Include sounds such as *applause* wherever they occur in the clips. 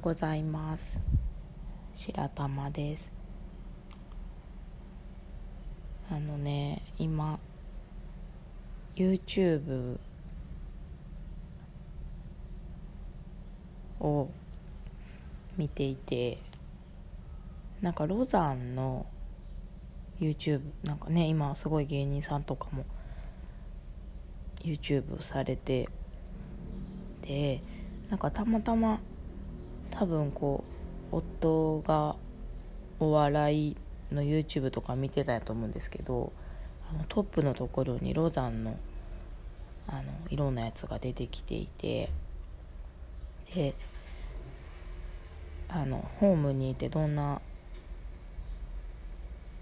ございます。白玉です。あのね今 YouTube を見ていてなんかロザンの YouTube なんかね今すごい芸人さんとかも YouTube されてでなんかたまたま多分こう夫がお笑いの YouTube とか見てたと思うんですけどあのトップのところにロザンのあのいろんなやつが出てきていてであのホームにいてどんな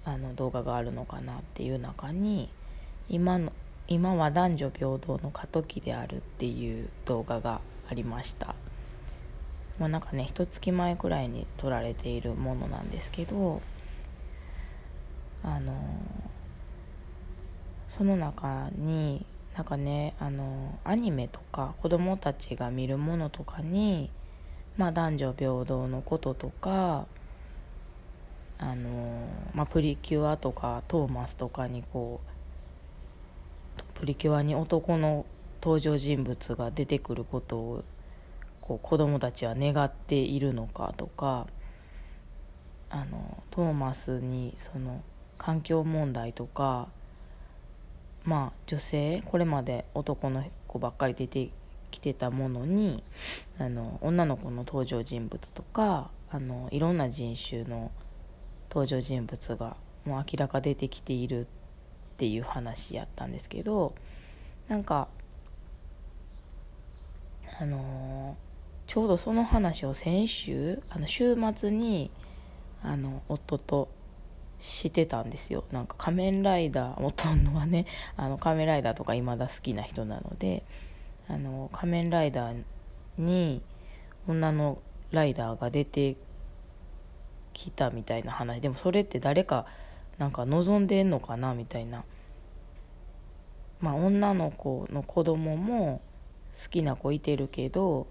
あの動画があるのかなっていう中に今の今は男女平等の過渡期であるっていう動画がありました。まあなんかね一月前くらいに撮られているものなんですけどあのその中になんかねあのアニメとか子供たちが見るものとかに、まあ、男女平等のこととかあの、まあ、プリキュアとかトーマスとかにこうプリキュアに男の登場人物が出てくることをこう子供たちは願っているのかとかあのトーマスにその環境問題とかまあ女性これまで男の子ばっかり出てきてたものにあの女の子の登場人物とかあのいろんな人種の登場人物がもう明らか出てきているっていう話やったんですけどなんかあのー、ちょうどその話を先週あの週末にあの夫としてたんですよ。なんか仮面ライダー夫のはね *laughs* あの仮面ライダーとか未だ好きな人なのであの仮面ライダーに女のライダーが出てきたみたいな話。でもそれって誰かなんか望んでんのかなみたいな。まあ女の子の子供も好きな子いてるけど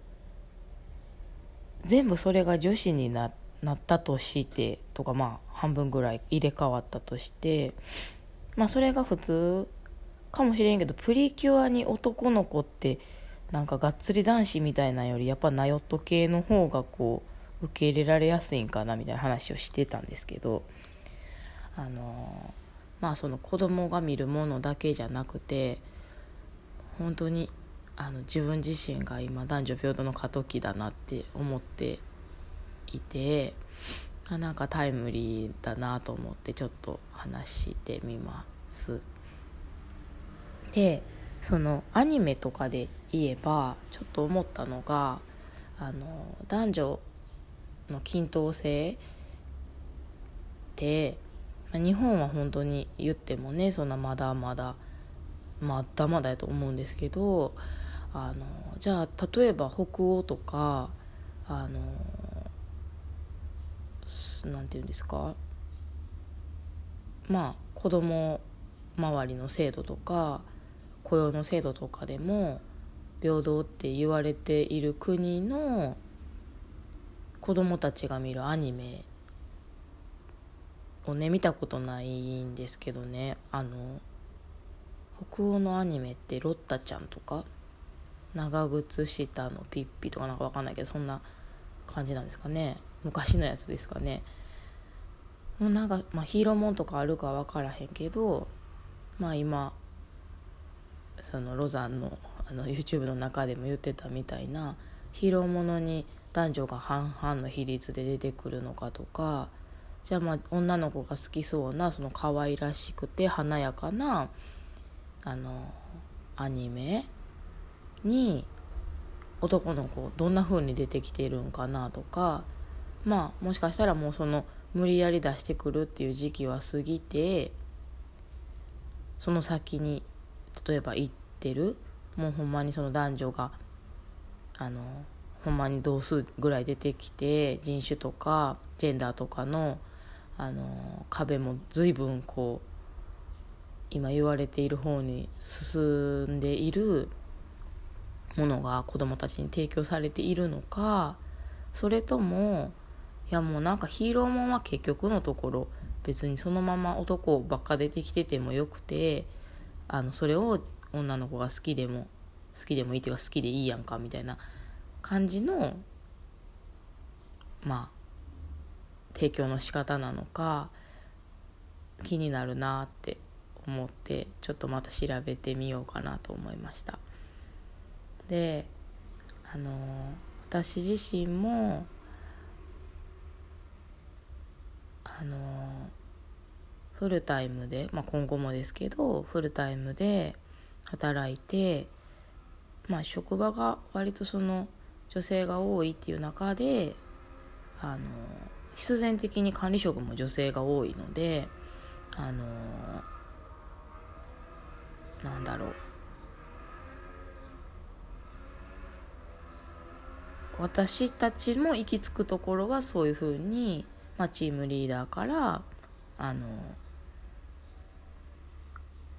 全部それが女子にななったとしてとかまあ半分ぐらい入れ替わったとしてまあそれが普通かもしれんけどプリキュアに男の子ってなんかがっつり男子みたいなよりやっぱナヨット系の方がこう受け入れられやすいんかなみたいな話をしてたんですけどあのまあその子供が見るものだけじゃなくて本当にあの自分自身が今男女平等の過渡期だなって思っていてあなんかタイムリーだなと思ってちょっと話してみます。でそのアニメとかで言えばちょっと思ったのがあの男女の均等性って日本は本当に言ってもねそんなまだまだまだまだやと思うんですけどあのじゃあ例えば北欧とかあのなんて言うんですか？まあ子供周りの制度とか雇用の制度とかでも平等って言われている国の子供たちが見るアニメをね見たことないんですけどね。あの北欧のアニメってロッタちゃんとか長靴下のピッピとかなんかわかんないけどそんな感じなんですかね。昔のやつですかね。もうなんか、まあ、ヒーローもんとかあるか分からへんけどまあ今そのロザンのあの YouTube の中でも言ってたみたいなヒーローものに男女が半々の比率で出てくるのかとかじゃあまあ女の子が好きそうなその可愛らしくて華やかなあのアニメに男の子どんな風に出てきてるんかなとかまあもしかしたらもうその無理やり出してくるっていう時期は過ぎてその先に例えば行ってるもうほんまにその男女があのほんまに同数ぐらい出てきて人種とかジェンダーとかのあの壁も随分こう今言われている方に進んでいるものが子どもたちに提供されているのかそれともいやもうなんかヒーローもんは結局のところ別にそのまま男ばっか出てきててもよくてあのそれを女の子が好きでも好きでもいいっていうか好きでいいやんかみたいな感じのまあ提供の仕方なのか気になるなって思ってちょっとまた調べてみようかなと思いました。であの私自身もあのフルタイムで、まあ、今後もですけどフルタイムで働いて、まあ、職場が割とその女性が多いっていう中であの必然的に管理職も女性が多いのであのなんだろう。私たちも行き着くところはそういうふうに、まあ、チームリーダーからあの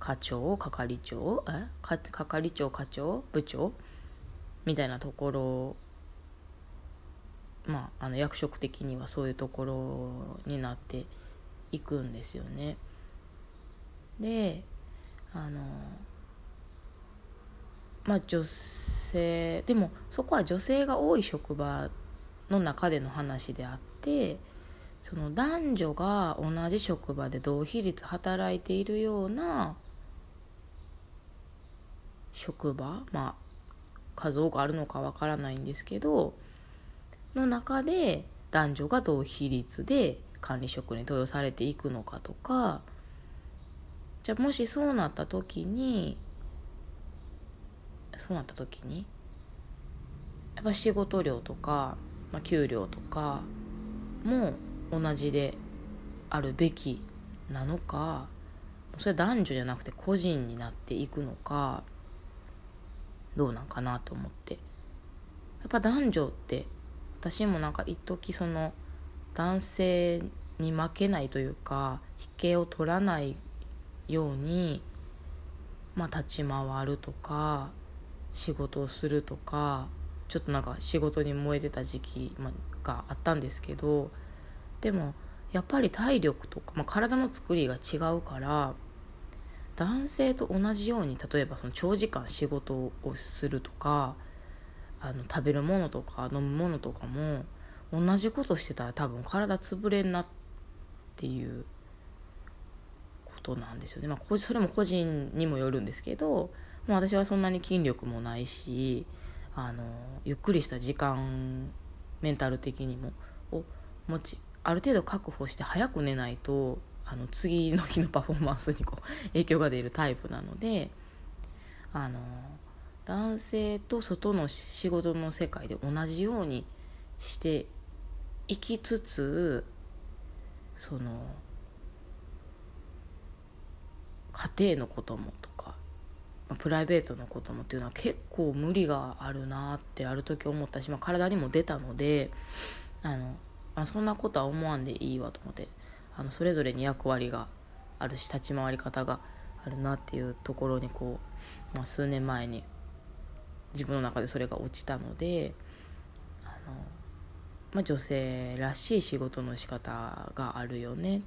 課長係長え？係長課長部長みたいなところまああの役職的にはそういうところになっていくんですよね。であのまあ女性性でもそこは女性が多い職場の中での話であってその男女が同じ職場で同比率働いているような職場まあ数多くあるのかわからないんですけどの中で男女が同比率で管理職に登用されていくのかとかじゃあもしそうなった時にそうなった時にやっぱ仕事量とか、まあ、給料とかも同じであるべきなのかそれは男女じゃなくて個人になっていくのかどうなんかなと思って。やっぱ男女って私もなんか一時その男性に負けないというか引けを取らないようにまあ立ち回るとか仕事をするとかちょっとなんか仕事に燃えてた時期があったんですけどでもやっぱり体力とか、まあ、体の作りが違うから男性と同じように例えばその長時間仕事をするとかあの食べるものとか飲むものとかも同じことしてたら多分体潰れんなっていうことなんですよね、まあ、それも個人にもよるんですけど、まあ、私はそんなに筋力もないしあのゆっくりした時間メンタル的にもを持ちある程度確保して早く寝ないとあの次の日のパフォーマンスにこう *laughs* 影響が出るタイプなのであの男性と外の仕事の世界で同じようにしていきつつその家庭のこともとかプライベートのこともっていうのは結構無理があるなってある時思ったし、まあ、体にも出たのであのあそんなことは思わんでいいわと思ってあのそれぞれに役割があるし立ち回り方があるなっていうところにこう、まあ、数年前に自分の中でそれが落ちたのであの、まあ、女性らしい仕事の仕方があるよね。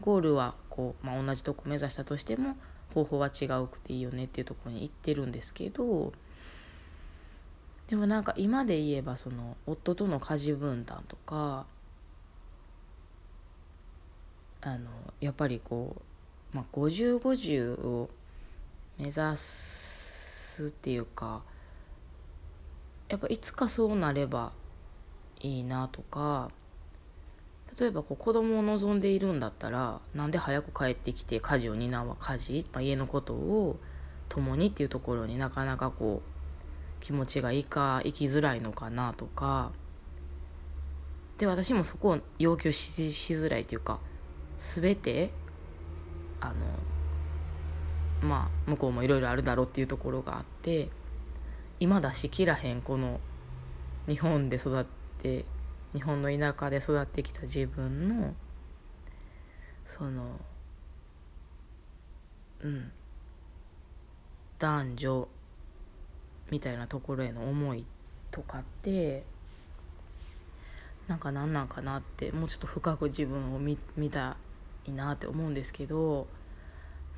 ゴールはこう、まあ、同じとこ目指したとしても方法は違うくていいよねっていうところに行ってるんですけどでもなんか今で言えばその夫との家事分担とかあのやっぱりこう、まあ、5050を目指すっていうかやっぱいつかそうなればいいなとか例えばこう子供を望んでいるんだったらなんで早く帰ってきて家事を担うは家事、まあ、家のことを共にっていうところになかなかこう気持ちがいいか生きづらいのかなとか。で私もそこを要求しづらいというか全てあのまあ向こうもいろいろあるだろうっていうところがあって今出しきらへんこの日本で育って日本の田舎で育ってきた自分のそのうん。男女みたいなところへの思いとかってなんか何なんかなってもうちょっと深く自分を見見たいなって思うんですけど、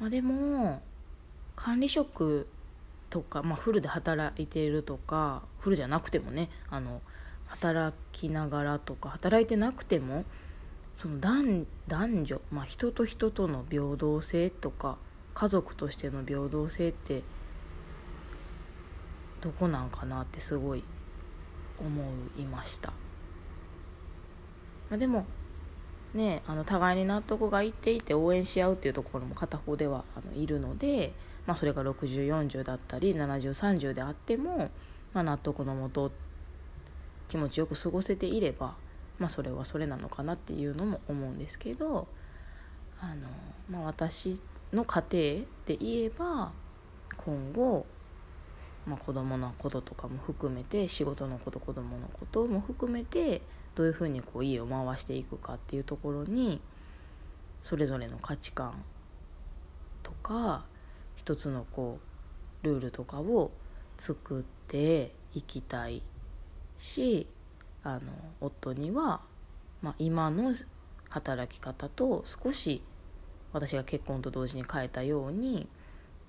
まあ、でも管理職とか、まあ、フルで働いているとかフルじゃなくてもねあの働きながらとか働いてなくてもその男男女、まあ、人と人との平等性とか家族としての平等性ってどこなんかなってすごい思いました。まあ、でもねあの互いに納得がいっていて応援し合うっていうところも片方ではあのいるので、まあ、それが6040だったり7030であっても、まあ、納得のもと気持ちよく過ごせていれば、まあ、それはそれなのかなっていうのも思うんですけどあの、まあ、私の家庭で言えば今後、まあ、子供のこととかも含めて仕事のこと子供のことも含めてどういうふうにこう家を回していくかっていうところにそれぞれの価値観とか一つのこうルールとかを作っていきたいしあの夫には、まあ、今の働き方と少し私が結婚と同時に変えたように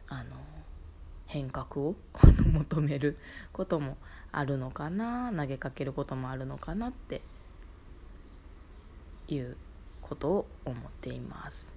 あの変革を *laughs* 求めることもあるのかな投げかけることもあるのかなっていうことを思っています。